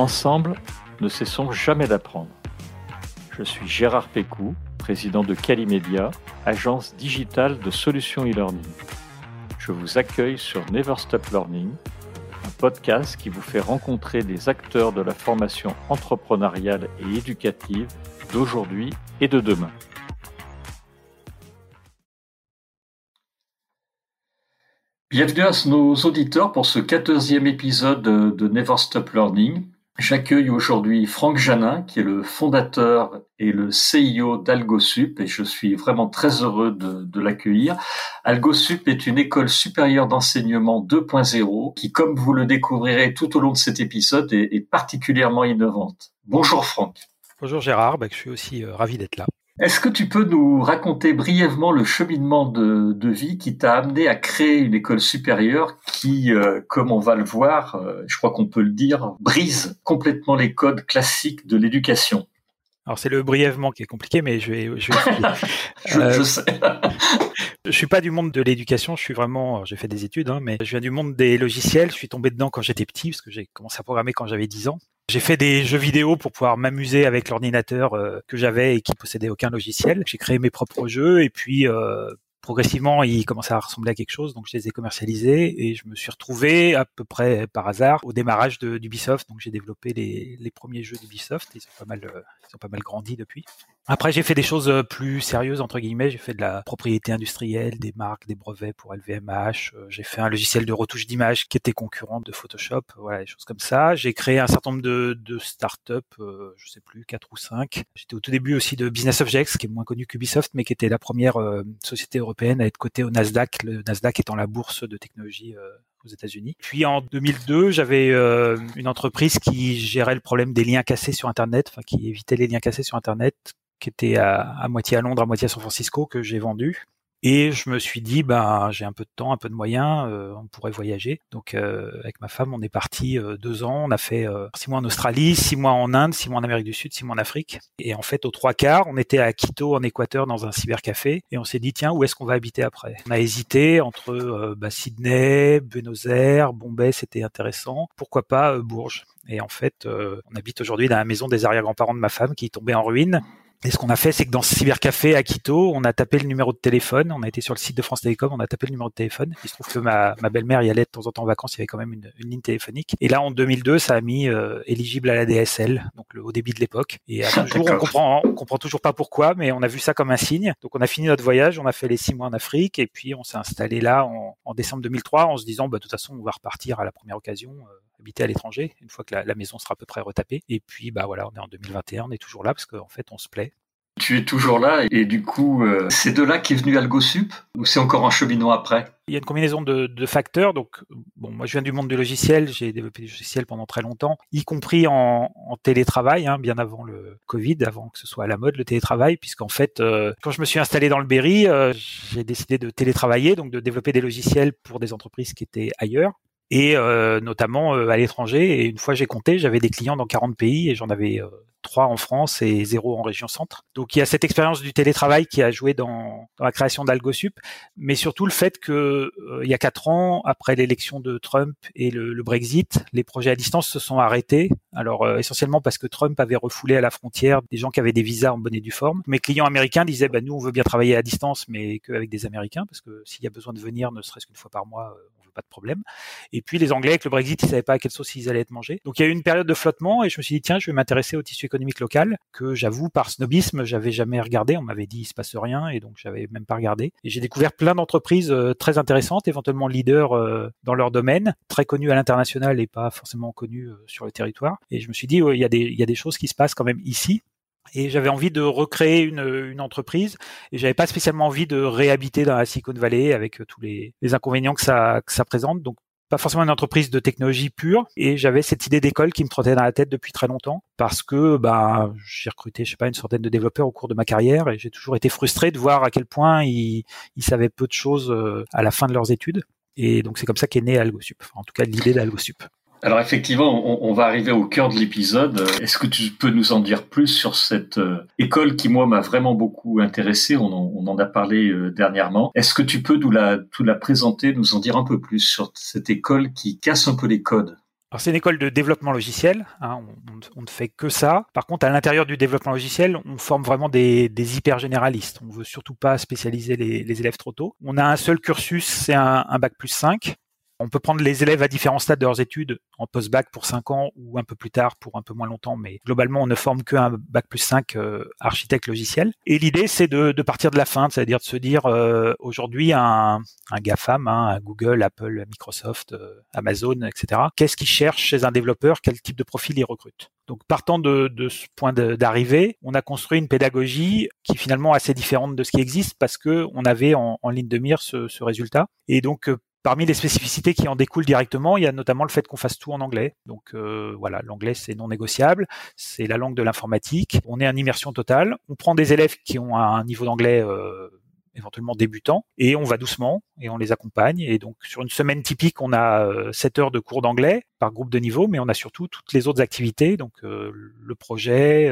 Ensemble, ne cessons jamais d'apprendre. Je suis Gérard Pécou, président de Calimedia, agence digitale de solutions e-learning. Je vous accueille sur Never Stop Learning, un podcast qui vous fait rencontrer des acteurs de la formation entrepreneuriale et éducative d'aujourd'hui et de demain. Bienvenue à nos auditeurs pour ce quatorzième épisode de Never Stop Learning. J'accueille aujourd'hui Franck Janin, qui est le fondateur et le CIO d'AlgoSup, et je suis vraiment très heureux de, l'accueillir. AlgoSup est une école supérieure d'enseignement 2.0 qui, comme vous le découvrirez tout au long de cet épisode, est, est particulièrement innovante. Bonjour Franck. Bonjour Gérard, bah, je suis aussi euh, ravi d'être là. Est-ce que tu peux nous raconter brièvement le cheminement de, vie qui t'a amené à créer une école supérieure qui, euh, comme on va le voir, euh, je crois qu'on peut le dire, brise complètement les codes classiques de l'éducation? Alors c'est le brièvement qui est compliqué, mais je vais. Je, euh, je sais. je suis pas du monde de l'éducation. Je suis vraiment. J'ai fait des études, hein, mais je viens du monde des logiciels. Je suis tombé dedans quand j'étais petit, parce que j'ai commencé à programmer quand j'avais 10 ans. J'ai fait des jeux vidéo pour pouvoir m'amuser avec l'ordinateur euh, que j'avais et qui possédait aucun logiciel. J'ai créé mes propres jeux et puis euh, progressivement, ils commençaient à ressembler à quelque chose, donc je les ai commercialisés et je me suis retrouvé à peu près par hasard au démarrage d'Ubisoft. Donc j'ai développé les, premiers jeux d'Ubisoft. Ils ont pas mal, euh, ils ont pas mal grandi depuis. Après, j'ai fait des choses euh, plus sérieuses, entre guillemets. J'ai fait de la propriété industrielle, des marques, des brevets pour LVMH. Euh, j'ai fait un logiciel de retouche d'image qui était concurrent de Photoshop. Voilà, des choses comme ça. J'ai créé un certain nombre de, de startups, euh, je sais plus, quatre ou cinq. J'étais au tout début aussi de Business Objects, qui est moins connu qu'Ubisoft, mais qui était la première euh, société européenne à être cotée au Nasdaq, le Nasdaq étant la bourse de technologie aux États-Unis. Puis en 2002, j'avais euh, une entreprise qui gérait le problème des liens cassés sur Internet, enfin qui évitait les liens cassés sur Internet, qui était à, à, moitié à Londres, à moitié à San Francisco, que j'ai vendu. Et je me suis dit, ben j'ai un peu de temps, un peu de moyens, euh, on pourrait voyager. Donc euh, avec ma femme, on est parti euh, deux ans. On a fait six mois en Australie, six mois en Inde, six mois en Amérique du Sud, six mois en Afrique. Et en fait, aux trois quarts, on était à Quito, en Équateur, dans un cybercafé. Et on s'est dit, tiens, où est-ce qu'on va habiter après? On a hésité entre bah, Sydney, Buenos Aires, Bombay, c'était intéressant. Pourquoi pas Bourges? Et en fait, on habite aujourd'hui dans la maison des arrière-grands-parents de ma femme qui est tombée en ruine. Et ce qu'on a fait, c'est que dans ce cybercafé à Quito, on a tapé le numéro de téléphone. On a été sur le site de France Télécom, on a tapé le numéro de téléphone. Il se trouve que ma, ma belle-mère y allait de temps en temps en vacances. Il y avait quand même une, une ligne téléphonique. Et là, en 2002, ça a mis euh, éligible à la DSL, donc le haut débit de l'époque. Et à jour, on comprend, on comprend toujours pas pourquoi, mais on a vu ça comme un signe. Donc, on a fini notre voyage, on a fait les six mois en Afrique, et puis on s'est installé là en, en, décembre 2003, en se disant, bah, de toute façon, on va repartir à la première occasion. Euh, habiter à l'étranger une fois que la, la, maison sera à peu près retapée. Et puis bah voilà on est en 2021 on est toujours là parce qu'en fait on se plaît. Tu es toujours là et du coup, euh, c'est de là qu'est venu AlgoSup ou c'est encore un cheminement après? Il y a une combinaison de, de, facteurs. Donc, bon, moi je viens du monde du logiciel, j'ai développé des logiciels pendant très longtemps, y compris en, en télétravail, hein, bien avant le Covid, avant que ce soit à la mode le télétravail, puisqu'en fait, euh, quand je me suis installé dans le Berry, euh, j'ai décidé de télétravailler, donc de développer des logiciels pour des entreprises qui étaient ailleurs et euh, notamment euh, à l'étranger. Et une fois j'ai compté, j'avais des clients dans 40 pays et j'en avais euh, trois en France et zéro en région centre. Donc il y a cette expérience du télétravail qui a joué dans, dans la création d'AlgoSup, mais surtout le fait que il y a quatre ans, après l'élection de Trump et le, le, Brexit, les projets à distance se sont arrêtés. Alors essentiellement parce que Trump avait refoulé à la frontière des gens qui avaient des visas en bonne et due forme. Mes clients américains disaient bah, nous on veut bien travailler à distance, mais qu'avec des Américains, parce que s'il y a besoin de venir, ne serait-ce qu'une fois par mois, pas de problème. Et puis les Anglais avec le Brexit, ils savaient pas à quelle sauce ils allaient être mangés. Donc il y a eu une période de flottement et je me suis dit tiens, je vais m'intéresser au tissu économique local que j'avoue par snobisme, j'avais jamais regardé. On m'avait dit il se passe rien et donc j'avais même pas regardé. Et j'ai découvert plein d'entreprises euh, très intéressantes, éventuellement leaders euh, dans leur domaine, très connues à l'international et pas forcément connues euh, sur le territoire. Et je me suis dit il y a des il y a des choses qui se passent quand même ici et j'avais envie de recréer une, une entreprise et j'avais pas spécialement envie de réhabiter dans la Silicon Valley avec tous les, les inconvénients que ça, que ça présente. Donc pas forcément une entreprise de technologie pure et j'avais cette idée d'école qui me trottait dans la tête depuis très longtemps parce que bah j'ai recruté je sais pas une centaine de développeurs au cours de ma carrière et j'ai toujours été frustré de voir à quel point ils, ils savaient peu de choses euh, à la fin de leurs études et donc c'est comme ça qu'est né AlgoSup en tout cas l'idée d'AlgoSup. Alors effectivement, on, va arriver au cœur de l'épisode. Est-ce que tu peux nous en dire plus sur cette euh, école qui, moi, m'a vraiment beaucoup intéressé? On en, a parlé euh, dernièrement. Est-ce que tu peux nous la, la présenter, nous en dire un peu plus sur cette école qui casse un peu les codes? C'est une école de développement logiciel, hein, on, ne fait que ça. Par contre, à l'intérieur du développement logiciel, on forme vraiment des, hyper généralistes. On veut surtout pas spécialiser les, élèves trop tôt. On a un seul cursus, c'est un, un bac plus 5. On peut prendre les élèves à différents stades de leurs études, en post-bac pour 5 ans ou un peu plus tard pour un peu moins longtemps, mais globalement, on ne forme qu'un bac plus 5 euh, architecte logiciel. Et l'idée, c'est de, partir de la fin, c'est-à-dire de se dire, euh, aujourd'hui, un, un GAFAM, hein, Google, Apple, Microsoft, euh, Amazon, etc., qu'est-ce qu'il cherche chez un développeur? Quel type de profil il recrute donc partant de, ce point d'arrivée, on a construit une pédagogie qui est finalement assez différente de ce qui existe parce que on avait en, ligne de mire ce, ce résultat. Et donc Parmi les spécificités qui en découlent directement, il y a notamment le fait qu'on fasse tout en anglais. Donc euh, voilà, l'anglais c'est non négociable, c'est la langue de l'informatique. On est en immersion totale. On prend des élèves qui ont un niveau d'anglais euh, éventuellement débutant et on va doucement et on les accompagne. Et donc sur une semaine typique, on a 7 euh, heures de cours d'anglais par groupe de niveau, mais on a surtout toutes les autres activités, donc le projet,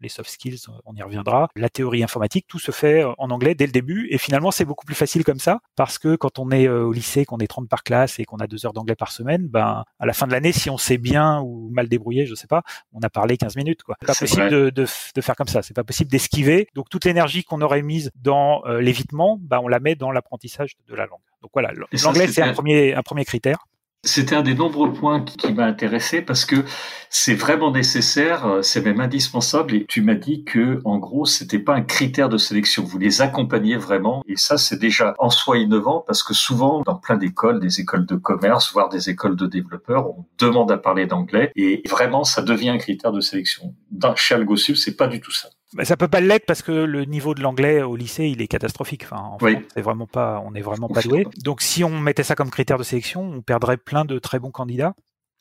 les soft skills, on y reviendra, la théorie informatique, tout se fait euh, en anglais dès le début. Et finalement, c'est beaucoup plus facile comme ça, parce que quand on est euh, au lycée, qu'on est 30 par classe et qu'on a deux heures d'anglais par semaine, ben à la fin de l'année, si on sait bien ou mal débrouillé, je sais pas, on a parlé 15 minutes. quoi. C'est pas possible de, de, de, faire comme ça. C'est pas possible d'esquiver. Donc toute l'énergie qu'on aurait mise dans euh, l'évitement, ben, on la met dans l'apprentissage de la langue. Donc voilà, l'anglais c'est un premier un premier critère. C'était un des nombreux points qui, m'a intéressé parce que c'est vraiment nécessaire, euh, c'est même indispensable. Et tu m'as dit que, en gros, c'était pas un critère de sélection. Vous les accompagnez vraiment. Et ça, c'est déjà en soi innovant parce que souvent, dans plein d'écoles, des écoles de commerce, voire des écoles de développeurs, on demande à parler d'anglais et vraiment, ça devient un critère de sélection. Dans, chez AlgoSub, c'est pas du tout ça. Bah, ça peut pas l'être parce que le niveau de l'anglais au lycée, il est catastrophique. Enfin, en oui. c'est vraiment pas, on est vraiment pas doué. Donc, si on mettait ça comme critère de sélection, on perdrait plein de très bons candidats.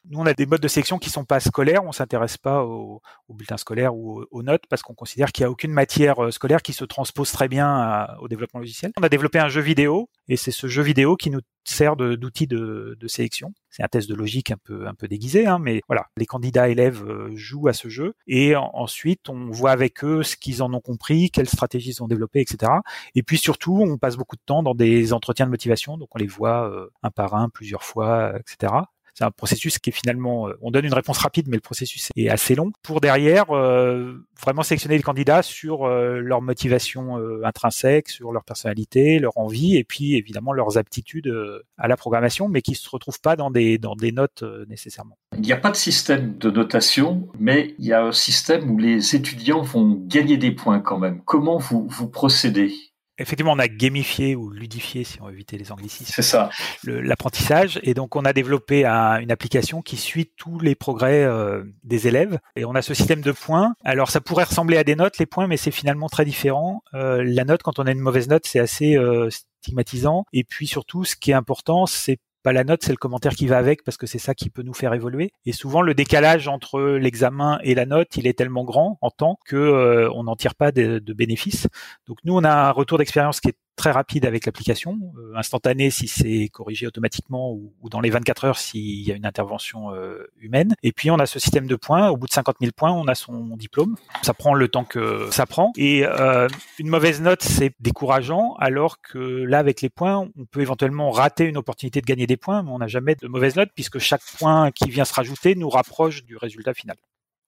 Nous, on a des modes de sélection qui sont pas scolaires. On s'intéresse pas aux, bulletins scolaires ou aux, notes parce qu'on considère qu'il y a aucune matière euh, scolaire qui se transpose très bien au développement logiciel. On a développé un jeu vidéo et c'est ce jeu vidéo qui nous sert d'outil de, de, sélection. C'est un test de logique un peu un peu déguisé, hein, mais voilà, les candidats élèves euh, jouent à ce jeu et ensuite on voit avec eux ce qu'ils en ont compris, quelles stratégies ils ont développées, etc. Et puis surtout, on passe beaucoup de temps dans des entretiens de motivation, donc on les voit euh, un par un plusieurs fois, etc c'est un processus qui est finalement, euh, on donne une réponse rapide, mais le processus est assez long pour derrière euh, vraiment sélectionner les candidats sur euh, leur motivation intrinsèque, sur leur personnalité, leur envie, et puis évidemment leurs aptitudes à la programmation, mais qui se retrouvent pas dans des dans des notes nécessairement. Il n'y a pas de système de notation, mais il y a un système où les étudiants vont gagner des points quand même. Comment vous vous procédez? Effectivement, on a gamifié ou ludifié, si on veut éviter les anglicismes, c'est ça, l'apprentissage. Et donc, on a développé une application qui suit tous les progrès euh, des élèves. Et on a ce système de points. Alors, ça pourrait ressembler à des notes, les points, mais c'est finalement très différent. Euh, la note, quand on a une mauvaise note, c'est assez euh, stigmatisant. Et puis surtout, ce qui est important, c'est la note, c'est le commentaire qui va avec parce que c'est ça qui peut nous faire évoluer. Et souvent, le décalage entre l'examen et la note, il est tellement grand en temps que euh, on n'en tire pas de, de bénéfices. Donc nous, on a un retour d'expérience qui est très rapide avec l'application, euh, instantané si c'est corrigé automatiquement ou, dans les 24 heures s'il y a une intervention euh, humaine. Et puis on a ce système de points. Au bout de 50 000 points, on a son diplôme. Ça prend le temps que ça prend. Et euh, une mauvaise note, c'est décourageant, alors que là, avec les points, on peut éventuellement rater une opportunité de gagner des points, mais on n'a jamais de mauvaise note puisque chaque point qui vient se rajouter nous rapproche du résultat final.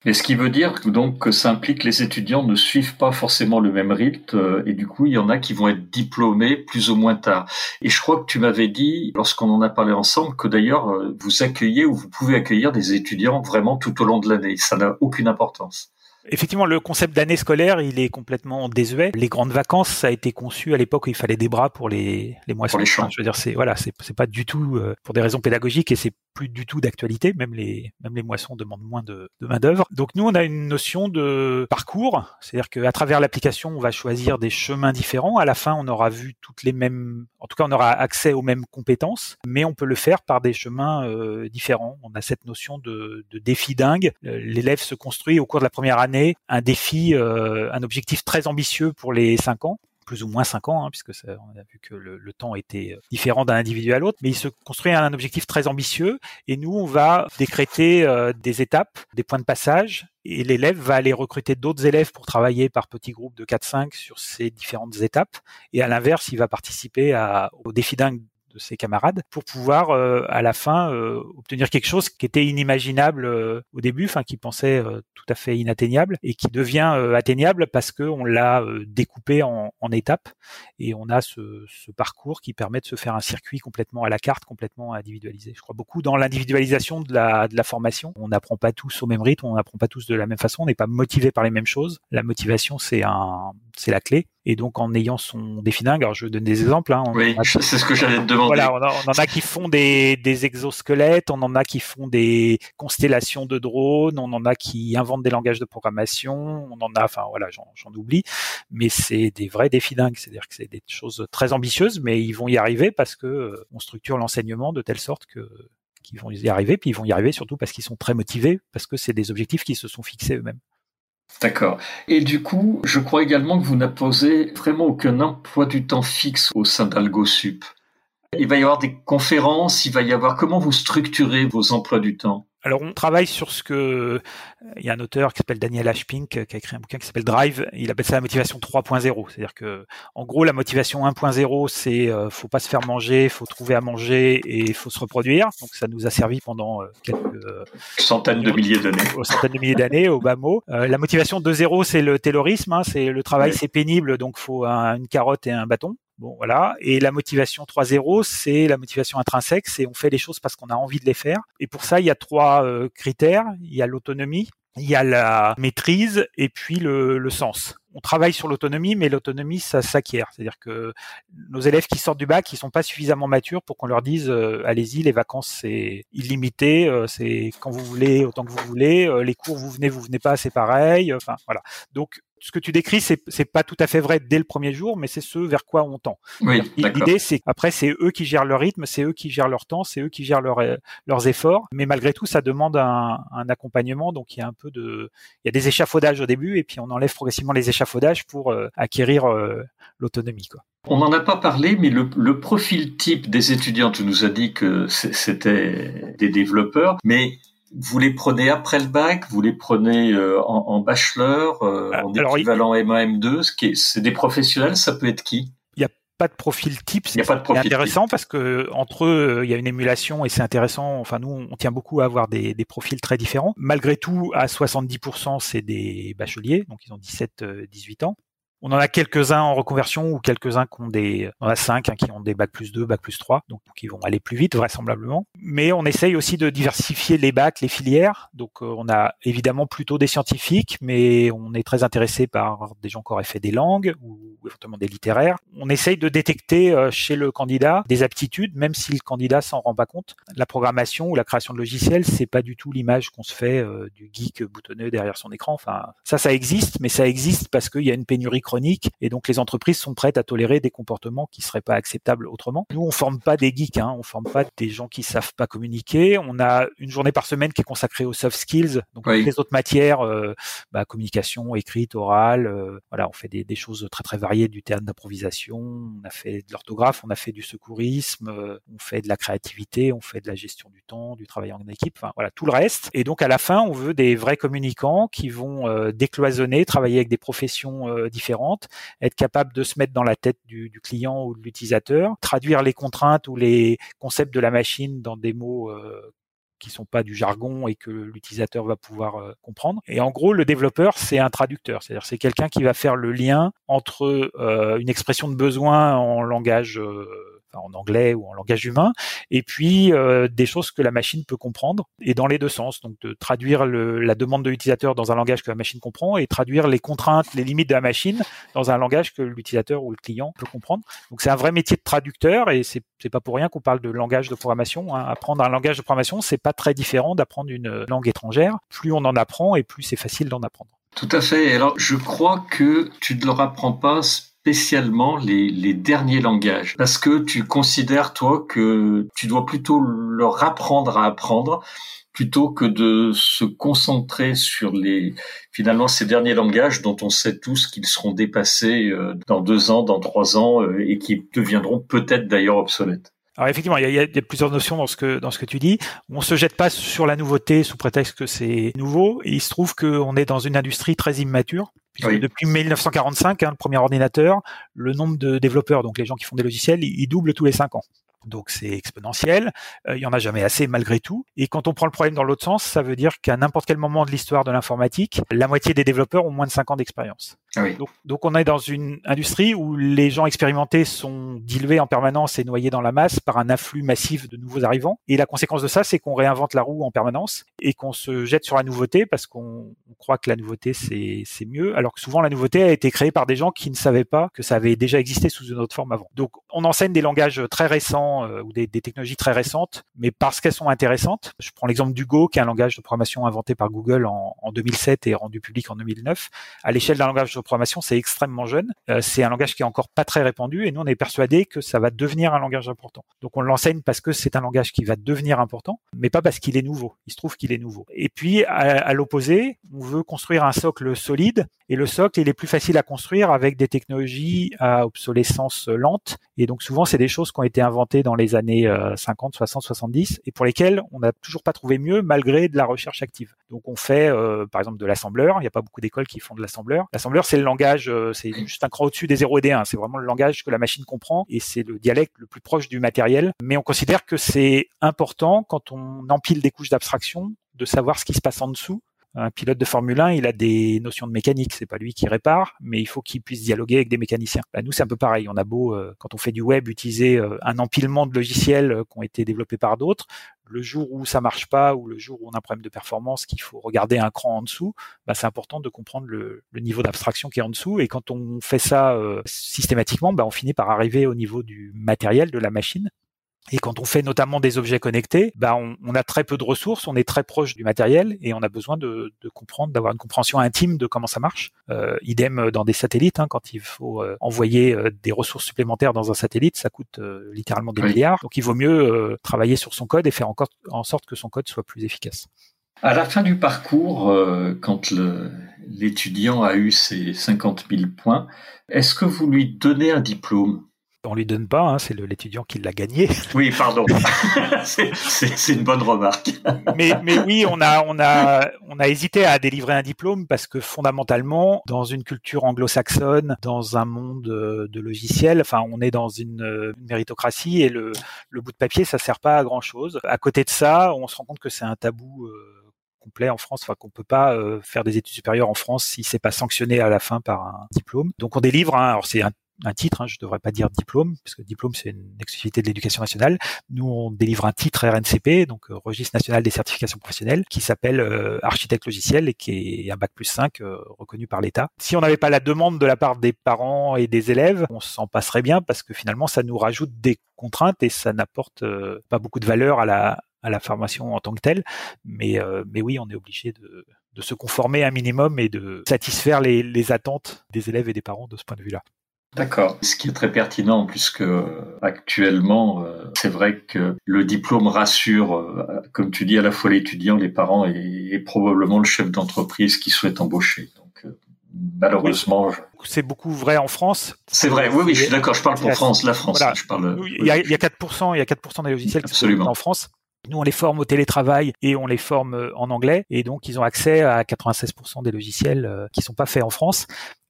Et ce qui veut dire donc que ça implique que les étudiants ne suivent pas forcément le même rythme euh, et du coup il y en a qui vont être diplômés plus ou moins tard. Et je crois que tu m'avais dit lorsqu'on en a parlé ensemble que d'ailleurs euh, vous accueillez ou vous pouvez accueillir des étudiants vraiment tout au long de l'année. Ça n'a aucune importance. Effectivement, le concept d'année scolaire, il est complètement désuet. Les grandes vacances, ça a été conçu à l'époque où il fallait des bras pour les, les moissons. Pour les champs. Je veux dire, c'est voilà, c'est pas du tout euh, pour des raisons pédagogiques et c'est plus du tout d'actualité. Même les même les moissons demandent moins de, de main d'œuvre. Donc nous, on a une notion de parcours, c'est-à-dire qu'à travers l'application, on va choisir des chemins différents. À la fin, on aura vu toutes les mêmes, en tout cas, on aura accès aux mêmes compétences, mais on peut le faire par des chemins euh, différents. On a cette notion de, de défi dingue. Euh, l'élève se construit au cours de la première année un défi, euh, un objectif très ambitieux pour les cinq ans plus ou moins cinq ans, hein, puisque on a vu que le, temps était euh, différent d'un individu à l'autre, mais il se construit un, objectif très ambitieux, et nous, on va décréter euh, des étapes, des points de passage, et l'élève va aller recruter d'autres élèves pour travailler par petits groupes de 4-5 sur ces différentes étapes, et à l'inverse, il va participer au défi d'un de ses camarades pour pouvoir euh, à la fin euh, obtenir quelque chose qui était inimaginable euh, au début, enfin qui pensait tout à fait inatteignable et qui devient atteignable parce que on l'a découpé en, en, étapes et on a ce, ce, parcours qui permet de se faire un circuit complètement à la carte, complètement individualisé. Je crois beaucoup dans l'individualisation de la, de la formation. On n'apprend pas tous au même rythme, on n'apprend pas tous de la même façon, on n'est pas motivé par les mêmes choses. La motivation, c'est un, c'est la clé. Et donc en ayant son défi alors je donne des exemples. Hein, oui, c'est ce que j'allais te demander. Voilà, on, en a qui font des, des, exosquelettes, on en a qui font des constellations de drones, on en a qui inventent des langages de programmation, on en a, enfin voilà, j'en oublie, mais c'est des vrais défis dingues. C'est-à-dire que c'est des choses très ambitieuses, mais ils vont y arriver parce que euh, on structure l'enseignement de telle sorte que qu'ils vont y arriver, puis ils vont y arriver surtout parce qu'ils sont très motivés, parce que c'est des objectifs qui se sont fixés eux-mêmes. D'accord. Et du coup, je crois également que vous n'apposez vraiment aucun emploi du temps fixe au sein d'AlgoSup. Il va y avoir des conférences, il va y avoir comment vous structurez vos emplois du temps? Alors on travaille sur ce que il y a un auteur qui s'appelle Daniel Ashpink qui a écrit un bouquin qui s'appelle Drive. Il appelle ça la motivation 3.0. C'est-à-dire que en gros la motivation 1.0 c'est euh, faut pas se faire manger, faut trouver à manger et faut se reproduire. Donc ça nous a servi pendant euh, quelques euh, centaines de milliers d'années. Centaines de milliers d'années au bas mot. la motivation 2.0 c'est le taylorisme. Hein, c'est le travail c'est pénible donc faut une carotte et un bâton. Bon, voilà. Et la motivation 3.0, c'est la motivation intrinsèque, c'est on fait les choses parce qu'on a envie de les faire. Et pour ça, il y a trois euh, critères. Il y a l'autonomie, il y a la maîtrise et puis le, le sens. On travaille sur l'autonomie, mais l'autonomie, ça s'acquiert. C'est-à-dire que nos élèves qui sortent du bac, ils sont pas suffisamment matures pour qu'on leur dise euh, allez-y, les vacances c'est illimité, euh, c'est quand vous voulez, autant que vous voulez. les cours, vous venez, vous venez pas, c'est pareil. Enfin voilà. Donc ce que tu décris, c'est c'est pas tout à fait vrai dès le premier jour, mais c'est ce vers quoi on tend. Oui, L'idée, c'est après c'est eux qui gèrent leur rythme, c'est eux qui gèrent leur temps, c'est eux qui gèrent leur, leurs efforts. Mais malgré tout, ça demande un, un, accompagnement. Donc il y a un peu de, il y a des échafaudages au début, et puis on enlève progressivement les échafaudages pour euh, acquérir euh, l'autonomie. Quoi. On n'en a pas parlé, mais le, le, profil type des étudiants, tu nous as dit que c'était des développeurs, mais vous les prenez après le bac, vous les prenez euh, en, en, bachelor, euh, ah, en équivalent M1, M2, c'est des professionnels, ça peut être qui? Il pas de profil type, c'est intéressant parce que entre eux, il y a une émulation et c'est intéressant. Enfin, nous, on tient beaucoup à avoir des, des profils très différents. Malgré tout, à 70%, c'est des bacheliers, donc ils ont 17-18 ans. On en a quelques-uns en reconversion ou quelques-uns qui ont des, on a cinq hein, qui ont des bacs plus 2, bac plus 3, donc qui vont aller plus vite vraisemblablement. Mais on essaye aussi de diversifier les bacs, les filières. Donc euh, on a évidemment plutôt des scientifiques, mais on est très intéressé par des gens qui auraient fait des langues ou éventuellement des littéraires. On essaye de détecter euh, chez le candidat des aptitudes, même si le candidat s'en rend pas compte. La programmation ou la création de logiciels, c'est pas du tout l'image qu'on se fait euh, du geek boutonneux derrière son écran. Enfin, ça, ça existe, mais ça existe parce qu'il y a une pénurie et donc les entreprises sont prêtes à tolérer des comportements qui seraient pas acceptables autrement. Nous, on forme pas des geeks, hein, on forme pas des gens qui savent pas communiquer. On a une journée par semaine qui est consacrée aux soft skills, donc les autres matières, euh, bah, communication, écrite, orale, euh, voilà, on fait des, des, choses très très variées, du théâtre d'improvisation, on a fait de l'orthographe, on a fait du secourisme, euh, on fait de la créativité, on fait de la gestion du temps, du travail en équipe, enfin voilà tout le reste. Et donc à la fin, on veut des vrais communicants qui vont décloisonner, travailler avec des professions différentes être capable de se mettre dans la tête du, client ou de l'utilisateur, traduire les contraintes ou les concepts de la machine dans des mots euh, qui sont pas du jargon et que l'utilisateur va pouvoir euh, comprendre. Et en gros, le développeur, c'est un traducteur, c'est-à-dire c'est quelqu'un qui va faire le lien entre euh, une expression de besoin en langage en anglais ou en langage humain, et puis euh, des choses que la machine peut comprendre, et dans les deux sens, donc de traduire le, la demande de l'utilisateur dans un langage que la machine comprend, et traduire les contraintes, les limites de la machine dans un langage que l'utilisateur ou le client peut comprendre. Donc c'est un vrai métier de traducteur, et c'est pas pour rien qu'on parle de langage de programmation. Hein. Apprendre un langage de programmation, c'est pas très différent d'apprendre une langue étrangère. Plus on en apprend, et plus c'est facile d'en apprendre. Tout à fait. Alors, je crois que tu ne leur apprends pas spécialement les, les, derniers langages parce que tu considères toi que tu dois plutôt leur apprendre à apprendre plutôt que de se concentrer sur les finalement ces derniers langages dont on sait tous qu'ils seront dépassés euh, dans deux ans, dans trois ans euh, et qui deviendront peut-être d'ailleurs obsolètes. Alors effectivement, il y, a, il y, a, plusieurs notions dans ce que dans ce que tu dis. On se jette pas sur la nouveauté sous prétexte que c'est nouveau. Et il se trouve qu'on est dans une industrie très immature. Depuis 1945, hein, le premier ordinateur, le nombre de développeurs, donc les gens qui font des logiciels, il, double tous les cinq ans. Donc c'est exponentiel, euh, il y en a jamais assez malgré tout. Et quand on prend le problème dans l'autre sens, ça veut dire qu'à n'importe quel moment de l'histoire de l'informatique, la moitié des développeurs ont moins de 5 ans d'expérience. Ah. Donc, on est dans une industrie où les gens expérimentés sont dilués en permanence et noyés dans la masse par un afflux massif de nouveaux arrivants. Et la conséquence de ça, c'est qu'on réinvente la roue en permanence et qu'on se jette sur la nouveauté parce qu'on croit que la nouveauté c'est mieux, alors que souvent la nouveauté a été créée par des gens qui ne savaient pas que ça avait déjà existé sous une autre forme avant. Donc on enseigne des langages très récents euh, ou des, technologies très récentes, mais parce qu'elles sont intéressantes. Je prends l'exemple du Go, qui est un langage de programmation inventé par Google en, en 2007 et rendu public en 2009. À l'échelle d'un langage de programmation, c'est extrêmement jeune. Euh, c'est un langage qui est encore pas très répandu et nous on est persuadé que ça va devenir un langage important. Donc on l'enseigne parce que c'est un langage qui va devenir important, mais pas parce qu'il est nouveau. Il se trouve qu'il est nouveau. Et puis à l'opposé, on veut construire un socle solide et le socle il est plus facile à construire avec des technologies à obsolescence lente. Et donc souvent c'est des choses qui ont été inventées dans les années 50, 60, 70 et pour lesquelles on n'a toujours pas trouvé mieux malgré de la recherche active. Donc on fait euh, par exemple de l'assembleur. Il n'y a pas beaucoup d'écoles qui font de l'assembleur. L'assembleur c'est le langage, euh, c'est juste un cran au-dessus des 0 et des 1. C'est vraiment le langage que la machine comprend et c'est le dialecte le plus proche du matériel. Mais on considère que c'est important quand on empile des couches d'abstraction de savoir ce qui se passe en dessous un pilote de Formule 1, il a des notions de mécanique. C'est pas lui qui répare, mais il faut qu'il puisse dialoguer avec des mécaniciens. Bah, nous, c'est un peu pareil. On a beau, euh, quand on fait du web, utiliser euh, un empilement de logiciels euh, qui ont été développés par d'autres. Le jour où ça marche pas ou le jour où on a un problème de performance, qu'il faut regarder un cran en dessous, bah, c'est important de comprendre le, niveau d'abstraction qui est en dessous. Et quand on fait ça systématiquement, bah, on finit par arriver au niveau du matériel de la machine et quand on fait notamment des objets connectés, bah on, on, a très peu de ressources, on est très proche du matériel et on a besoin de, de comprendre, d'avoir une compréhension intime de comment ça marche. Euh, idem dans des satellites, hein, quand il faut euh, envoyer euh, des ressources supplémentaires dans un satellite, ça coûte littéralement des oui. milliards. Donc il vaut mieux travailler sur son code et faire encore en sorte que son code soit plus efficace. À la fin du parcours, quand l'étudiant a eu ses 50 000 points, est-ce que vous lui donnez un diplôme? On lui donne pas, hein, c'est l'étudiant qui l'a gagné. Oui, pardon. c'est une bonne remarque. mais, mais oui, on a, on, a, on a hésité à délivrer un diplôme parce que fondamentalement, dans une culture anglo-saxonne, dans un monde de logiciels, enfin, on est dans une, une méritocratie et le, le, bout de papier, ça sert pas à grand chose. À côté de ça, on se rend compte que c'est un tabou. Euh, complet en France, enfin qu'on peut pas euh, faire des études supérieures en France si c'est pas sanctionné à la fin par un diplôme. Donc on délivre, hein, alors c'est un un titre, hein, je ne devrais pas dire diplôme, parce que diplôme c'est une exclusivité de l'éducation nationale. Nous, on délivre un titre RNCP, donc euh, Registre national des certifications professionnelles, qui s'appelle euh, architecte logiciel et qui est un bac plus 5 euh, reconnu par l'État. Si on n'avait pas la demande de la part des parents et des élèves, on s'en passerait bien parce que finalement ça nous rajoute des contraintes et ça n'apporte pas beaucoup de valeur à la formation en tant que telle. Mais oui, on est obligé de se conformer un minimum et de satisfaire les, les attentes des élèves et des parents de ce point de vue-là. D'accord. Ce qui est très pertinent, puisque actuellement, euh, c'est vrai que le diplôme rassure, euh, comme tu dis, à la fois l'étudiant, les parents et, et probablement le chef d'entreprise qui souhaite embaucher. Donc, euh, malheureusement. Je... C'est beaucoup vrai en France. C'est vrai. Oui, oui, je suis d'accord. Je parle pour France, la France. Voilà. Je parle. Il y a, il y a 4%, il y a 4% des logiciels qui Absolument. sont en France. Nous, on les forme au télétravail et on les forme en anglais. Et donc, ils ont accès à 96% des logiciels qui sont pas faits en France.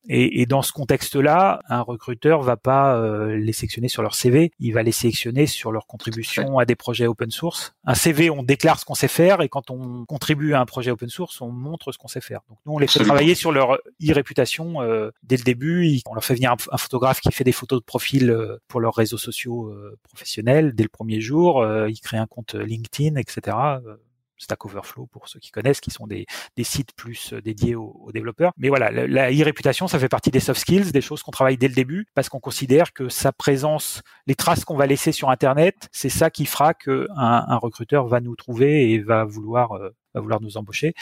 Et, et, dans ce contexte-là, un recruteur va pas euh, les sélectionner sur leur CV, il va les sélectionner sur leur contribution à des projets open source. Un CV, on déclare ce qu'on sait faire, et quand on contribue à un projet open source, on montre ce qu'on sait faire. Donc nous, on les fait travailler sur leur e-réputation euh, dès le début. On leur fait venir un, un, photographe qui fait des photos de profil euh, pour leurs réseaux sociaux euh, professionnels dès le premier jour. Euh, il crée un compte LinkedIn, etc. Stack Overflow pour ceux qui connaissent, qui sont des, sites plus euh, dédiés aux, développeurs. Mais voilà, la, e-réputation, ça fait partie des soft skills, des choses qu'on travaille dès le début, parce qu'on considère que sa présence, les traces qu'on va laisser sur Internet, c'est ça qui fera que un, recruteur va nous trouver et va vouloir, euh, va vouloir nous embaucher.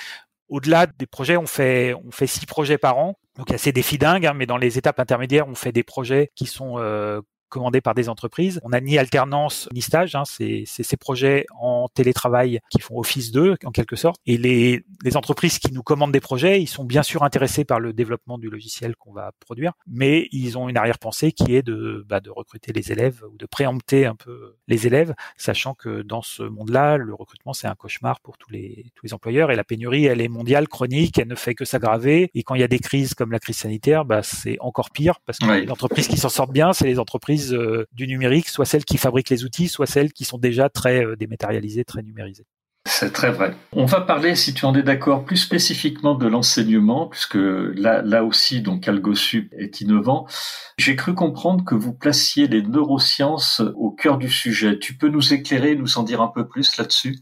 Au-delà des projets, on fait on six projets par an. Donc il y a ces défis dingues, hein, mais dans les étapes intermédiaires, on fait des projets qui sont euh, commandés par des entreprises. On n'a ni alternance ni stage, hein, c'est ces projets en télétravail qui font office d'eux en quelque sorte. Et les, les entreprises qui nous commandent des projets, ils sont bien sûr intéressés par le développement du logiciel qu'on va produire, mais ils ont une arrière-pensée qui est de, bah, de recruter les élèves ou de préempter un peu les élèves, sachant que dans ce monde-là, le recrutement c'est un cauchemar pour tous les tous les employeurs et la pénurie elle est mondiale, chronique, elle ne fait que s'aggraver. Et quand il y a des crises comme la crise sanitaire, bah, c'est encore pire parce que les entreprises qui s'en sortent bien, c'est les entreprises maîtrise du numérique, soit celles qui fabriquent les outils, soit celles qui sont déjà très dématérialisées, très numérisées. C'est très vrai. On va parler, si tu en es d'accord, plus spécifiquement de l'enseignement, puisque là, là aussi, donc AlgoSup est innovant. J'ai cru comprendre que vous placiez les neurosciences au cœur du sujet. Tu peux nous éclairer, nous en dire un peu plus là-dessus?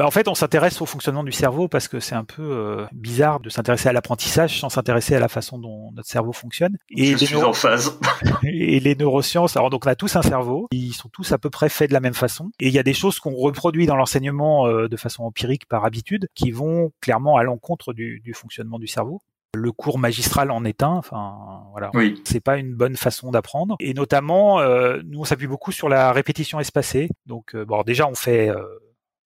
Bah, en fait, on s'intéresse au fonctionnement du cerveau parce que c'est un peu euh, bizarre de s'intéresser à l'apprentissage sans s'intéresser à la façon dont notre cerveau fonctionne. Et Je suis en phase. et les neurosciences, alors donc on a tous un cerveau, ils sont tous à peu près faits de la même façon. Et il y a des choses qu'on reproduit dans l'enseignement euh, de façon empirique par habitude qui vont clairement à l'encontre du, du fonctionnement du cerveau le cours magistral en est un. Enfin, voilà. Oui. C'est pas une bonne façon d'apprendre. Et notamment, euh, nous on s'appuie beaucoup sur la répétition espacée. Donc, bon, déjà on fait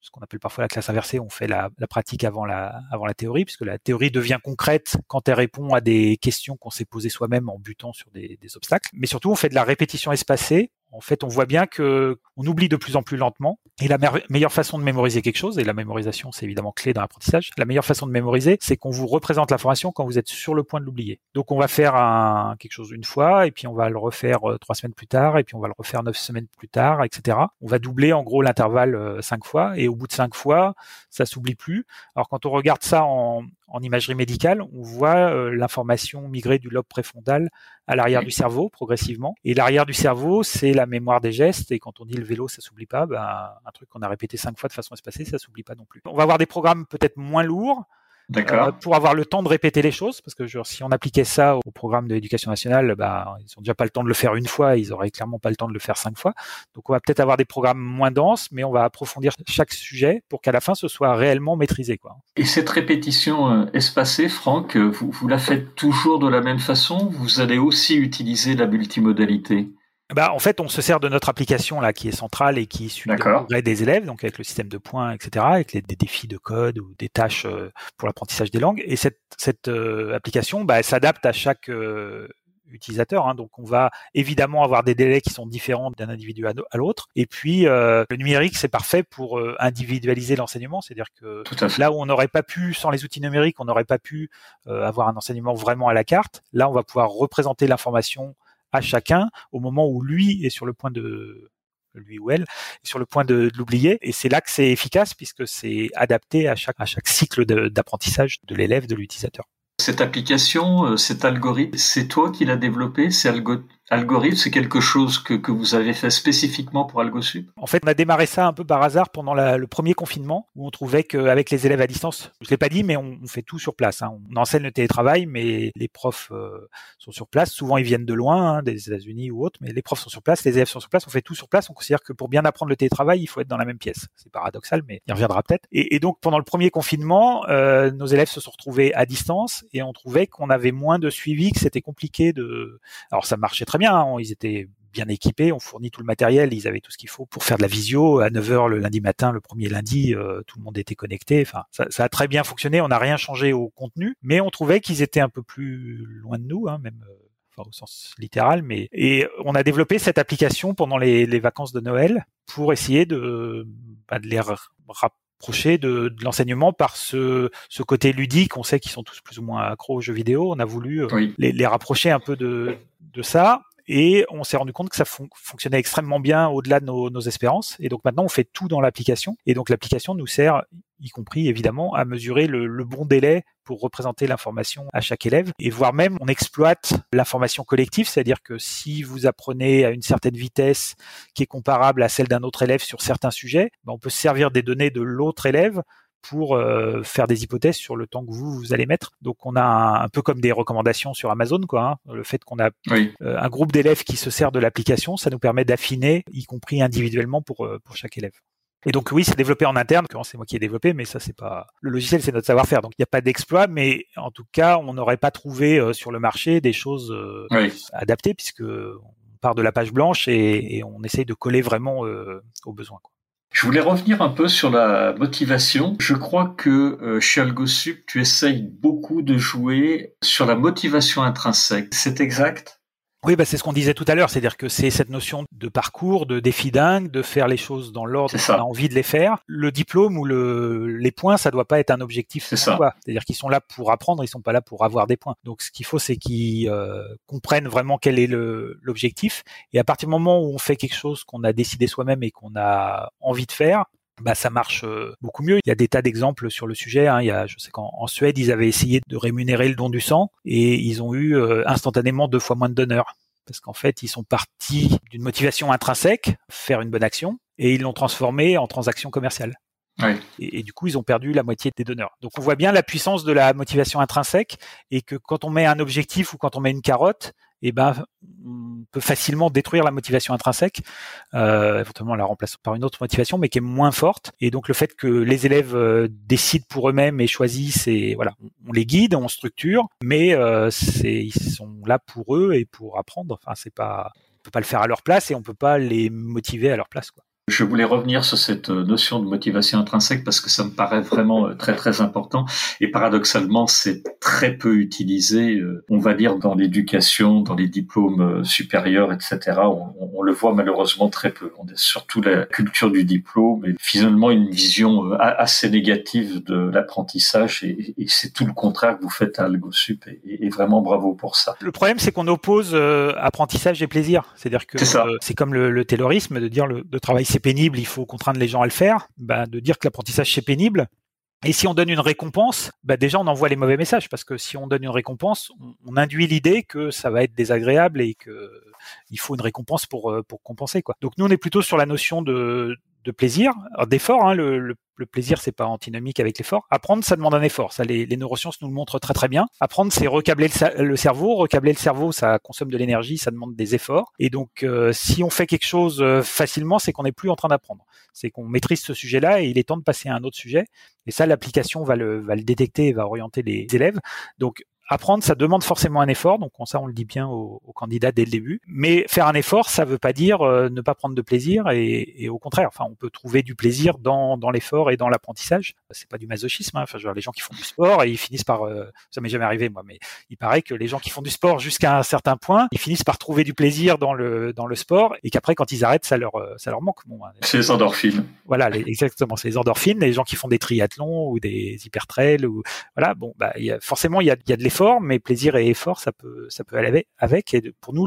ce qu'on appelle parfois la classe inversée, on fait la, pratique avant la, théorie, puisque la théorie devient concrète quand elle répond à des questions qu'on s'est posées soi-même en butant sur des obstacles. Mais surtout, on fait de la répétition espacée en fait, on voit bien que on oublie de plus en plus lentement. Et la meilleure façon de mémoriser quelque chose, et la mémorisation, c'est évidemment clé dans l'apprentissage, la meilleure façon de mémoriser, c'est qu'on vous représente l'information quand vous êtes sur le point de l'oublier. Donc, on va faire quelque chose une fois, et puis on va le refaire euh, trois semaines plus tard, et puis on va le refaire neuf semaines plus tard, etc. On va doubler en gros l'intervalle euh, cinq fois, et au bout de cinq fois, ça s'oublie plus. Alors, quand on regarde ça en, en imagerie médicale, on voit euh, l'information migrer du lobe préfrontal à l'arrière du cerveau progressivement. Et l'arrière du cerveau, c'est la mémoire des gestes. Et quand on dit le vélo, ça s'oublie pas. Ben, un truc qu'on a répété cinq fois de façon espacée, ça s'oublie pas non plus. On va avoir des programmes peut-être moins lourds, euh, pour avoir le temps de répéter les choses, parce que genre, si on appliquait ça au programme de l'éducation nationale, bah, ils ont déjà pas le temps de le faire une fois, ils auraient clairement pas le temps de le faire cinq fois. Donc on va peut-être avoir des programmes moins denses, mais on va approfondir chaque sujet pour qu'à la fin ce soit réellement maîtrisé. Quoi. Et cette répétition euh, espacée, Franck, euh, vous, vous la faites toujours de la même façon Vous allez aussi utiliser la multimodalité? Bah, en fait, on se sert de notre application là qui est centrale et qui suit le progrès des élèves, donc avec le système de points, etc., avec les, des défis de code ou des tâches euh, pour l'apprentissage des langues. Et cette, cette euh, application, bah, elle s'adapte à chaque euh, utilisateur. Hein. Donc, on va évidemment avoir des délais qui sont différents d'un individu à, l'autre. Et puis, le numérique, c'est parfait pour individualiser l'enseignement. C'est-à-dire que là où on n'aurait pas pu, sans les outils numériques, on n'aurait pas pu avoir un enseignement vraiment à la carte. Là, on va pouvoir représenter l'information à chacun au moment où lui est sur le point de lui ou elle est sur le point de, l'oublier et c'est là que c'est efficace puisque c'est adapté à chaque à chaque cycle d'apprentissage de, l'élève de l'utilisateur. Cette application, euh, cet algorithme, c'est toi qui l'as développé, c'est algorithme, c'est quelque chose que, que, vous avez fait spécifiquement pour AlgoSup En fait, on a démarré ça un peu par hasard pendant le premier confinement, où on trouvait qu'avec les élèves à distance, je l'ai pas dit, mais on, fait tout sur place. Hein. On enseigne le télétravail, mais les profs euh, sont sur place. Souvent, ils viennent de loin, hein, des États-Unis ou autres, mais les profs sont sur place, les élèves sont sur place. On fait tout sur place. On considère que pour bien apprendre le télétravail, il faut être dans la même pièce. C'est paradoxal, mais il reviendra peut-être. Et, et, donc, pendant le premier confinement, euh, nos élèves se sont retrouvés à distance et on trouvait qu'on avait moins de suivi, que c'était compliqué de. Alors, ça marchait très bien. Hein. Ils étaient bien équipés, on fournit tout le matériel, ils avaient tout ce qu'il faut pour faire de la visio à 9h le lundi matin, le premier lundi, euh, tout le monde était connecté. Enfin, ça, a très bien fonctionné, on n'a rien changé au contenu, mais on trouvait qu'ils étaient un peu plus loin de nous, hein, même euh, au sens littéral. Mais et on a développé cette application pendant les, vacances de Noël pour essayer de, bah, de les rapprocher de, de l'enseignement par ce, ce côté ludique. On sait qu'ils sont tous plus ou moins accros aux jeux vidéo. On a voulu euh, les, les rapprocher un peu de, de ça et on s'est rendu compte que ça fonctionnait extrêmement bien au-delà de nos, espérances. Et donc maintenant, on fait tout dans l'application. Et donc l'application nous sert, y compris évidemment, à mesurer le, bon délai pour représenter l'information à chaque élève. Et voire même, on exploite l'information collective, c'est-à-dire que si vous apprenez à une certaine vitesse qui est comparable à celle d'un autre élève sur certains sujets, ben, on peut se servir des données de l'autre élève pour euh, faire des hypothèses sur le temps que vous, vous allez mettre. Donc on a un, peu comme des recommandations sur Amazon, quoi. Hein. Le fait qu'on a euh, un groupe d'élèves qui se sert de l'application, ça nous permet d'affiner, y compris individuellement pour euh, pour chaque élève. Et donc oui, c'est développé en interne. C'est moi qui ai développé, mais ça c'est pas le logiciel, c'est notre savoir-faire. Donc il n'y a pas d'exploit, mais en tout cas, on n'aurait pas trouvé sur le marché des choses adaptées puisque on part de la page blanche et, et on essaye de coller vraiment aux besoins. Quoi. Je voulais revenir un peu sur la motivation. Je crois que euh, chez AlgoSup, tu essayes beaucoup de jouer sur la motivation intrinsèque. C'est exact? Oui, bah c'est ce qu'on disait tout à l'heure, c'est-à-dire que c'est cette notion de parcours, de défi dingue, de faire les choses dans l'ordre qu'on a envie de les faire. Le diplôme ou le, les points, ça doit pas être un objectif. C'est ça. C'est-à-dire qu'ils sont là pour apprendre, ils sont pas là pour avoir des points. Donc ce qu'il faut, c'est qu'ils euh, comprennent vraiment quel est l'objectif. Et à partir du moment où on fait quelque chose qu'on a décidé soi-même et qu'on a envie de faire, bah, ça marche euh, beaucoup mieux. Il y a des tas d'exemples sur le sujet. Hein. Il y a, je sais qu'en Suède, ils avaient essayé de rémunérer le don du sang et ils ont eu euh, instantanément deux fois moins de donneurs. Parce qu'en fait, ils sont partis d'une motivation intrinsèque, faire une bonne action, et ils l'ont transformé en transaction commerciale. Oui. Et, et, du coup, ils ont perdu la moitié des donneurs. Donc, on voit bien la puissance de la motivation intrinsèque et que quand on met un objectif ou quand on met une carotte, eh ben, on peut facilement détruire la motivation intrinsèque, euh, éventuellement la remplacer par une autre motivation, mais qui est moins forte. Et donc le fait que les élèves euh, décident pour eux-mêmes et choisissent, et voilà, on les guide, on structure, mais euh, c'est, ils sont là pour eux et pour apprendre. Enfin, c'est pas, on peut pas le faire à leur place et on peut pas les motiver à leur place, quoi. Je voulais revenir sur cette euh, notion de motivation intrinsèque parce que ça me paraît vraiment euh, très très important et paradoxalement c'est très peu utilisé, euh, on va dire dans l'éducation, dans les diplômes supérieurs, etc. On, le voit malheureusement très peu. On est surtout la culture du diplôme et finalement une vision assez négative de l'apprentissage et, c'est tout le contraire que vous faites à AlgoSup et, et, vraiment bravo pour ça. Le problème c'est qu'on oppose apprentissage et plaisir, c'est-à-dire que c'est comme le, le taylorisme de dire le de travail pénible, il faut contraindre les gens à le faire, bah, de dire que l'apprentissage c'est pénible. Et si on donne une récompense, bah déjà on envoie les mauvais messages parce que si on donne une récompense, on, induit l'idée que ça va être désagréable et que il faut une récompense pour euh, pour compenser quoi. Donc nous on est plutôt sur la notion de de plaisir, d'effort. Hein, le, le, le, plaisir, c'est pas antinomique avec l'effort. Apprendre, ça demande un effort. Ça, les, les, neurosciences nous le montrent très très bien. Apprendre, c'est recabler le, cerveau. Recabler le cerveau, ça consomme de l'énergie, ça demande des efforts. Et donc, euh, si on fait quelque chose euh, facilement, c'est qu'on n'est plus en train d'apprendre. C'est qu'on maîtrise ce sujet-là et il est temps de passer à un autre sujet. Et ça, l'application va le, va le détecter et va orienter les élèves. Donc, apprendre, ça demande forcément un effort, donc ça on le dit bien aux, candidats dès le début. Mais faire un effort, ça veut pas dire euh, ne pas prendre de plaisir, et, au contraire, enfin on peut trouver du plaisir dans, dans l'effort et dans l'apprentissage. C'est pas du masochisme, hein. enfin je veux dire, les gens qui font du sport et ils finissent par, euh, ça m'est jamais arrivé moi, mais il paraît que les gens qui font du sport jusqu'à un certain point, ils finissent par trouver du plaisir dans le dans le sport, et qu'après quand ils arrêtent, ça leur euh, ça leur manque. Bon, hein. c'est les endorphines. Voilà, exactement, c'est les endorphines. Les gens qui font des triathlons ou des hypertrails ou voilà, bon bah y a, forcément il y a, y a de l'effort, mais plaisir et effort, ça peut, ça peut aller avec. Et pour nous,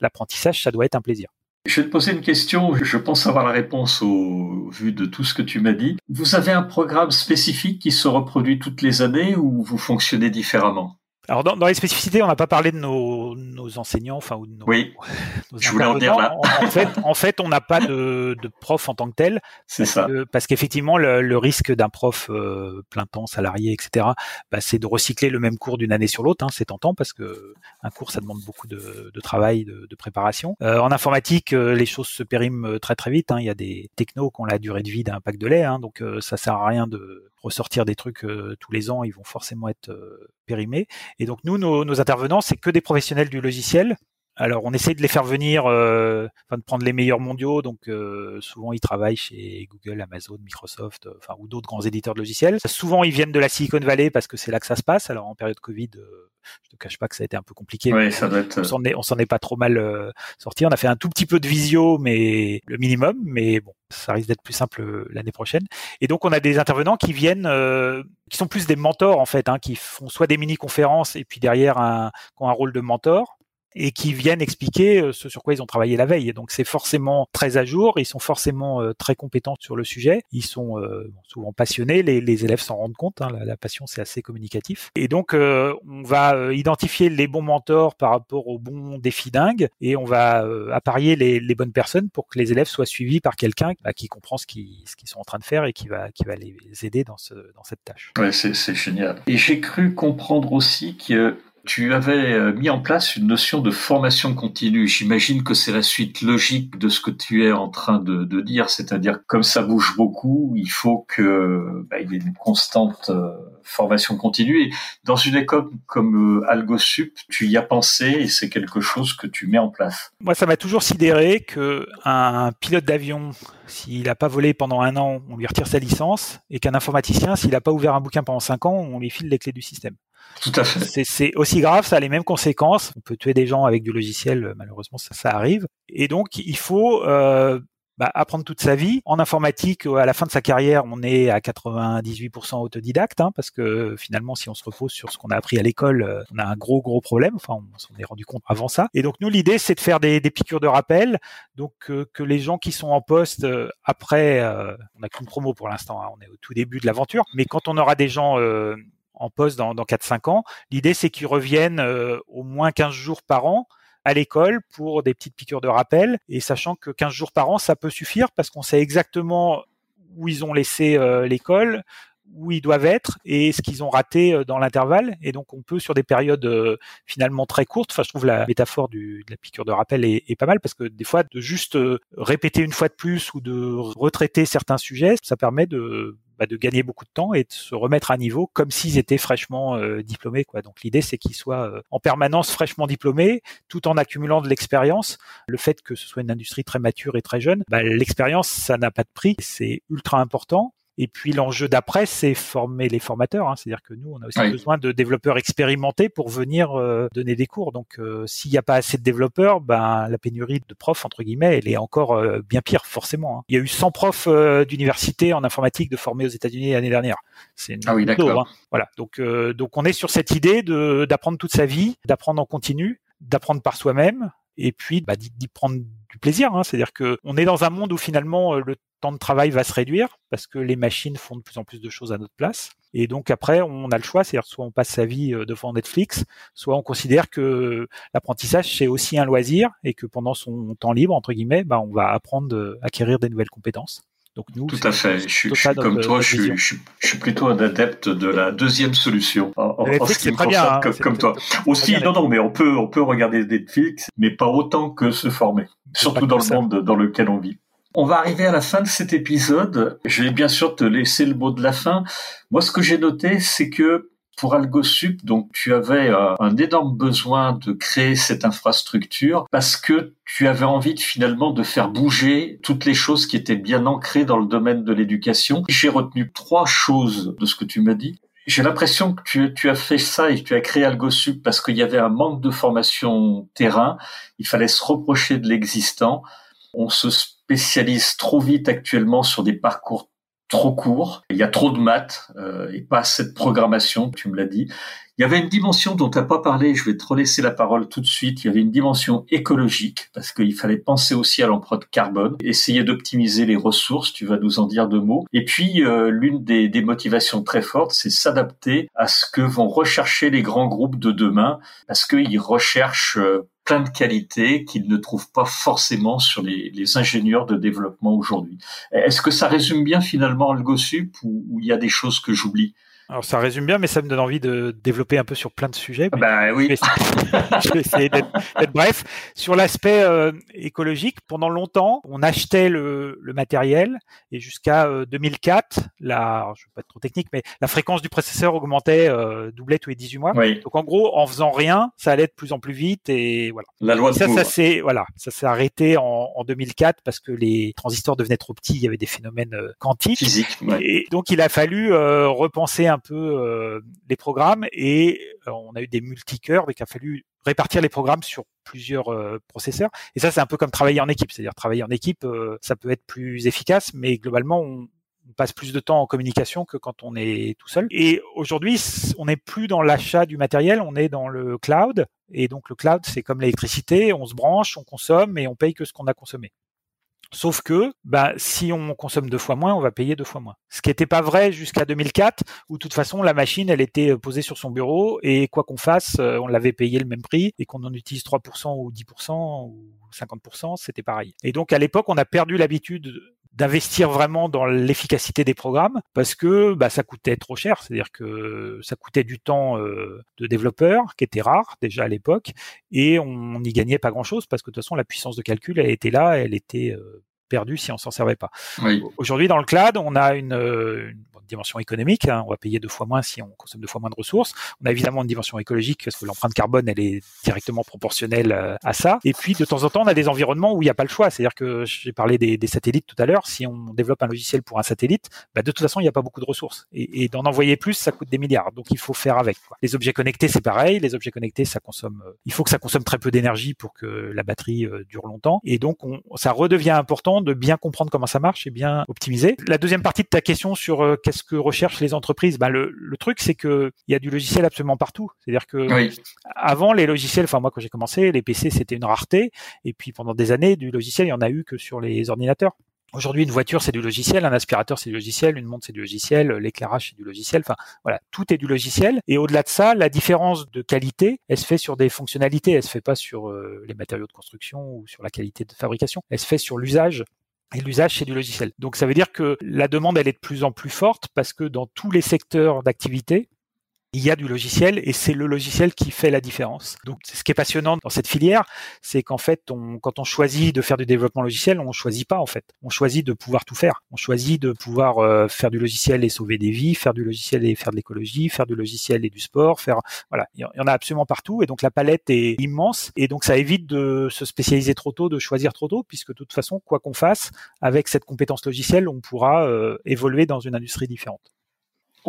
l'apprentissage, ça doit être un plaisir. Je vais te poser une question, je pense avoir la réponse au vu de tout ce que tu m'as dit. Vous avez un programme spécifique qui se reproduit toutes les années ou vous fonctionnez différemment? Alors dans, dans, les spécificités, on n'a pas parlé de nos, nos, enseignants, enfin ou de nos. Oui. je voulais en dire là. En, fait, en fait, on n'a pas de, de, prof en tant que tel. C'est ça. parce qu'effectivement, le, le, risque d'un prof euh, plein temps, salarié, etc., bah, c'est de recycler le même cours d'une année sur l'autre. Hein, c'est tentant parce que un cours, ça demande beaucoup de, de travail, de, de préparation. Euh, en informatique, euh, les choses se périment très très vite. Hein. Il y a des technos qui ont la durée de vie d'un pack de lait, hein, donc ça sert à rien de ressortir des trucs tous les ans. Ils vont forcément être périmés. Et donc nous, nos, intervenants, c'est que des professionnels du logiciel. Alors on essaie de les faire venir, euh, enfin de prendre les meilleurs mondiaux. Donc euh, souvent ils travaillent chez Google, Amazon, Microsoft, euh, enfin ou d'autres grands éditeurs de logiciels. Souvent ils viennent de la Silicon Valley parce que c'est là que ça se passe. Alors en période Covid, je te cache pas que ça a été un peu compliqué. Oui, ça doit être... On s'en est, pas trop mal sorti. On a fait un tout petit peu de visio, mais le minimum. Mais bon, ça risque d'être plus simple l'année prochaine. Et donc on a des intervenants qui viennent, qui sont plus des mentors en fait, hein, qui font soit des mini conférences et puis derrière un, qui ont un rôle de mentor et qui viennent expliquer euh, ce sur quoi ils ont travaillé la veille. Donc c'est forcément très à jour, ils sont forcément euh, très compétents sur le sujet, ils sont euh, souvent passionnés, les, élèves s'en rendent compte, hein, la, passion c'est assez communicatif. Et donc on va identifier les bons mentors par rapport aux bons défis dingues et on va apparier les, bonnes personnes pour que les élèves soient suivis par quelqu'un bah, qui comprend ce qu'ils sont en train de faire et qui va, les aider dans cette tâche. Ouais, c'est génial. Et j'ai cru comprendre aussi que tu avais euh, mis en place une notion de formation continue. J'imagine que c'est la suite logique de ce que tu es en train de, dire, c'est-à-dire comme ça bouge beaucoup, il faut que bah, il y ait une constante euh, formation continue. Dans une école comme euh, AlgoSup, tu y as pensé et c'est quelque chose que tu mets en place. Moi, ça m'a toujours sidéré que un pilote d'avion, s'il n'a pas volé pendant un an, on lui retire sa licence, et qu'un informaticien, s'il n'a pas ouvert un bouquin pendant cinq ans, on lui file les clés du système. Tout à fait. C'est aussi grave, ça a les mêmes conséquences. On peut tuer des gens avec du logiciel, malheureusement, ça, ça arrive. Et donc, il faut euh, bah, apprendre toute sa vie. En informatique, à la fin de sa carrière, on est à 98% autodidacte, hein, parce que finalement, si on se repose sur ce qu'on a appris à l'école, euh, on a un gros gros problème. Enfin, on s'en est rendu compte avant ça. Et donc nous, l'idée, c'est de faire des, des, piqûres de rappel, donc euh, que les gens qui sont en poste euh, après, on n'a qu'une promo pour l'instant, hein, on est au tout début de l'aventure, mais quand on aura des gens en poste dans, dans 4-5 ans, l'idée, c'est qu'ils reviennent au moins 15 jours par an à l'école pour des petites piqûres de rappel et sachant que 15 jours par an, ça peut suffire parce qu'on sait exactement où ils ont laissé euh, l'école, où ils doivent être et ce qu'ils ont raté euh, dans l'intervalle. Et donc, on peut, sur des périodes euh, finalement très courtes, enfin, je trouve la métaphore du, de la piqûre de rappel est, est, pas mal parce que des fois, de juste répéter une fois de plus ou de retraiter certains sujets, ça permet de bah, de gagner beaucoup de temps et de se remettre à niveau comme s'ils étaient fraîchement euh, diplômés. Quoi. Donc l'idée, c'est qu'ils soient euh, en permanence fraîchement diplômés, tout en accumulant de l'expérience. Le fait que ce soit une industrie très mature et très jeune, bah, l'expérience, ça n'a pas de prix. C'est ultra important. Et puis l'enjeu d'après, c'est former les formateurs. Hein. C'est-à-dire que nous, on a aussi besoin de développeurs expérimentés pour venir euh, donner des cours. Donc, euh, s'il n'y a pas assez de développeurs, ben la pénurie de profs entre guillemets, elle est encore euh, bien pire forcément. Hein. Il y a eu 100 profs d'université en informatique de former aux États-Unis l'année dernière. C'est ah oui, d'accord. Hein. Voilà. Donc, donc on est sur cette idée de d'apprendre toute sa vie, d'apprendre en continu, d'apprendre par soi-même, et puis bah, d'y prendre du plaisir. Hein. C'est-à-dire que on est dans un monde où finalement le temps de travail va se réduire parce que les machines font de plus en plus de choses à notre place. Et donc après, on a le choix, c'est-à-dire soit on passe sa vie euh, devant Netflix, soit on considère que l'apprentissage c'est aussi un loisir et que pendant son temps libre entre guillemets, bah, on va apprendre, euh, acquérir des nouvelles compétences. Donc nous, tout à fait. Je, suis, comme toi, je suis, plutôt un adepte de la deuxième solution en, ce qui me concerne, hein, comme, toi. Aussi, non, non, mais on peut, on peut regarder Netflix, mais pas autant que se former, surtout dans le monde dans lequel on vit. On va arriver à la fin de cet épisode. Je vais bien sûr te laisser le mot de la fin. Moi, ce que j'ai noté, c'est que pour AlgoSup, donc tu avais euh, un énorme besoin de créer cette infrastructure parce que tu avais envie de, finalement de faire bouger toutes les choses qui étaient bien ancrées dans le domaine de l'éducation. J'ai retenu trois choses de ce que tu m'as dit. J'ai l'impression que tu, tu, as fait ça et que tu as créé AlgoSup parce qu'il y avait un manque de formation terrain. Il fallait se reprocher de l'existant. On se spécialise trop vite actuellement sur des parcours trop courts. Il y a trop de maths euh, et pas assez de programmation, tu me l'as dit. Il y avait une dimension dont tu n'as pas parlé, je vais te relaisser la parole tout de suite. Il y avait une dimension écologique, parce qu'il fallait penser aussi à l'empreinte carbone, essayer d'optimiser les ressources, tu vas nous en dire deux mots. Et puis, euh, l'une des, des, motivations très fortes, c'est s'adapter à ce que vont rechercher les grands groupes de demain, parce qu'ils recherchent euh, plein de qualités qu'ils ne trouvent pas forcément sur les, ingénieurs de développement aujourd'hui. Est-ce que ça résume bien finalement AlgoSup ou il y a des choses que j'oublie? Alors ça résume bien, mais ça me donne envie de développer un peu sur plein de sujets. Bah oui. Je vais essayer, d'être bref. Sur l'aspect euh, écologique, pendant longtemps, on achetait le, le matériel et jusqu'à 2004, euh, la, je vais pas être trop technique, mais la fréquence du processeur augmentait, euh, doublait tous les 18 mois. Oui. Donc en gros, en faisant rien, ça allait de plus en plus vite et voilà. La loi de ça, ça s'est voilà, ça s'est arrêté en, en, 2004 parce que les transistors devenaient trop petits, il y avait des phénomènes quantiques. Physique. Ouais. Et donc il a fallu repenser un un peu euh, les programmes et euh, on a eu des multicœurs, donc il a fallu répartir les programmes sur plusieurs euh, processeurs. Et ça, c'est un peu comme travailler en équipe. C'est-à-dire travailler en équipe, ça peut être plus efficace, mais globalement, on, passe plus de temps en communication que quand on est tout seul. Et aujourd'hui, on n'est plus dans l'achat du matériel, on est dans le cloud. Et donc le cloud, c'est comme l'électricité, on se branche, on consomme et on paye que ce qu'on a consommé. Sauf que, bah, si on consomme deux fois moins, on va payer deux fois moins. Ce qui n'était pas vrai jusqu'à 2004, où de toute façon la machine, elle était euh, posée sur son bureau et quoi qu'on fasse, euh, on l'avait payé le même prix et qu'on en utilise 3% ou 10% ou 50%, c'était pareil. Et donc à l'époque, on a perdu l'habitude d'investir vraiment dans l'efficacité des programmes parce que bah, ça coûtait trop cher, c'est-à-dire que ça coûtait du temps euh, de développeur qui était rare déjà à l'époque et on n'y gagnait pas grand-chose parce que de toute façon la puissance de calcul elle était là, elle était euh, perdue si on s'en servait pas. Aujourd'hui dans le cloud, on a une, euh, une dimension économique. Hein. on va payer deux fois moins si on consomme deux fois moins de ressources. On a évidemment une dimension écologique parce que l'empreinte carbone, elle est directement proportionnelle euh, à ça. Et puis de temps en temps, on a des environnements où il n'y a pas le choix. C'est-à-dire que j'ai parlé des, satellites tout à l'heure. Si on développe un logiciel pour un satellite, bah, de toute façon, il n'y a pas beaucoup de ressources. Et, d'en envoyer plus, ça coûte des milliards. Donc il faut faire avec. Les objets connectés, c'est pareil. Les objets connectés, ça consomme. Euh, il faut que ça consomme très peu d'énergie pour que la batterie euh, dure longtemps. Et donc, on, ça redevient important de bien comprendre comment ça marche et bien optimiser. La deuxième partie de ta question sur euh, qu'est-ce que recherchent les entreprises, ben le, le truc c'est que il y a du logiciel absolument partout. C'est-à-dire que avant les logiciels, enfin moi quand j'ai commencé, les PC c'était une rareté. Et puis pendant des années, du logiciel il y en a eu que sur les ordinateurs. Aujourd'hui, une voiture, c'est du logiciel, un aspirateur, c'est du logiciel, une montre, c'est du logiciel, l'éclairage, c'est du logiciel. Enfin, voilà, tout est du logiciel. Et au-delà de ça, la différence de qualité, elle se fait sur des fonctionnalités. Elle se fait pas sur euh, les matériaux de construction ou sur la qualité de fabrication. Elle se fait sur l'usage. Et l'usage, c'est du logiciel. Donc, ça veut dire que la demande, elle est de plus en plus forte parce que dans tous les secteurs d'activité, il y a du logiciel et c'est le logiciel qui fait la différence. Donc, ce qui est passionnant dans cette filière, c'est qu'en fait, on, quand on choisit de faire du développement logiciel, on choisit pas en fait. On choisit de pouvoir tout faire. On choisit de pouvoir euh, faire du logiciel et sauver des vies, faire du logiciel et faire de l'écologie, faire du logiciel et du sport, faire voilà, il y en a absolument partout et donc la palette est immense et donc ça évite de se spécialiser trop tôt, de choisir trop tôt, puisque de toute façon, quoi qu'on fasse, avec cette compétence logicielle, on pourra euh, évoluer dans une industrie différente.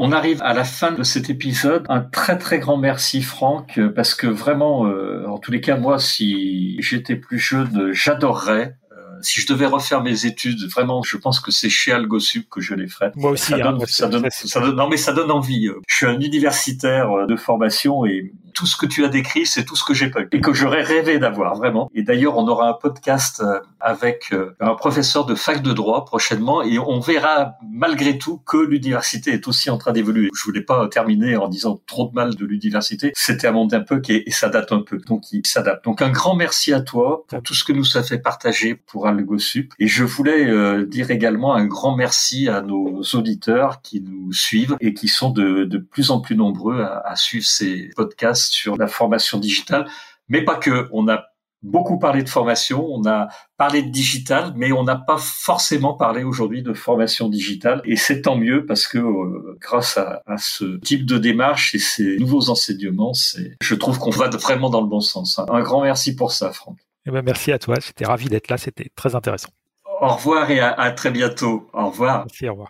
On arrive à la fin de cet épisode. Un très très grand merci Franck parce que vraiment, euh, en tous les cas moi, si j'étais plus jeune, j'adorerais si je devais refaire mes études, vraiment, je pense que c'est chez Algosup que je les ferais. Moi aussi. Ça hein, donne, ça, donne, ça donne, non, mais ça donne envie. Je suis un universitaire de formation et tout ce que tu as décrit, c'est tout ce que j'ai pas eu et que j'aurais rêvé d'avoir vraiment. Et d'ailleurs, on aura un podcast euh, avec euh, un professeur de fac de droit prochainement et on verra malgré tout que l'université est aussi en train d'évoluer. Je voulais pas terminer en disant trop de mal de l'université. C'était un monde un peu qui date un peu. Donc il s'adapte. Donc un grand merci à toi pour tout ce que nous ça fait partager pour AlgoSup. Et je voulais euh, dire également un grand merci à nos auditeurs qui nous suivent et qui sont de, plus en plus nombreux à suivre ces podcasts sur la formation digitale, mais pas que. On a beaucoup parlé de formation, on a parlé de digital, mais on n'a pas forcément parlé aujourd'hui de formation digitale. Et c'est tant mieux parce que euh, grâce à, ce type de démarche et ces nouveaux enseignements, je trouve qu'on va vraiment dans le bon sens. Un grand merci pour ça, Franck. Eh ben, merci à toi. J'étais ravi d'être là. C'était très intéressant. Au revoir et à, à très bientôt. Au revoir. Merci, au revoir.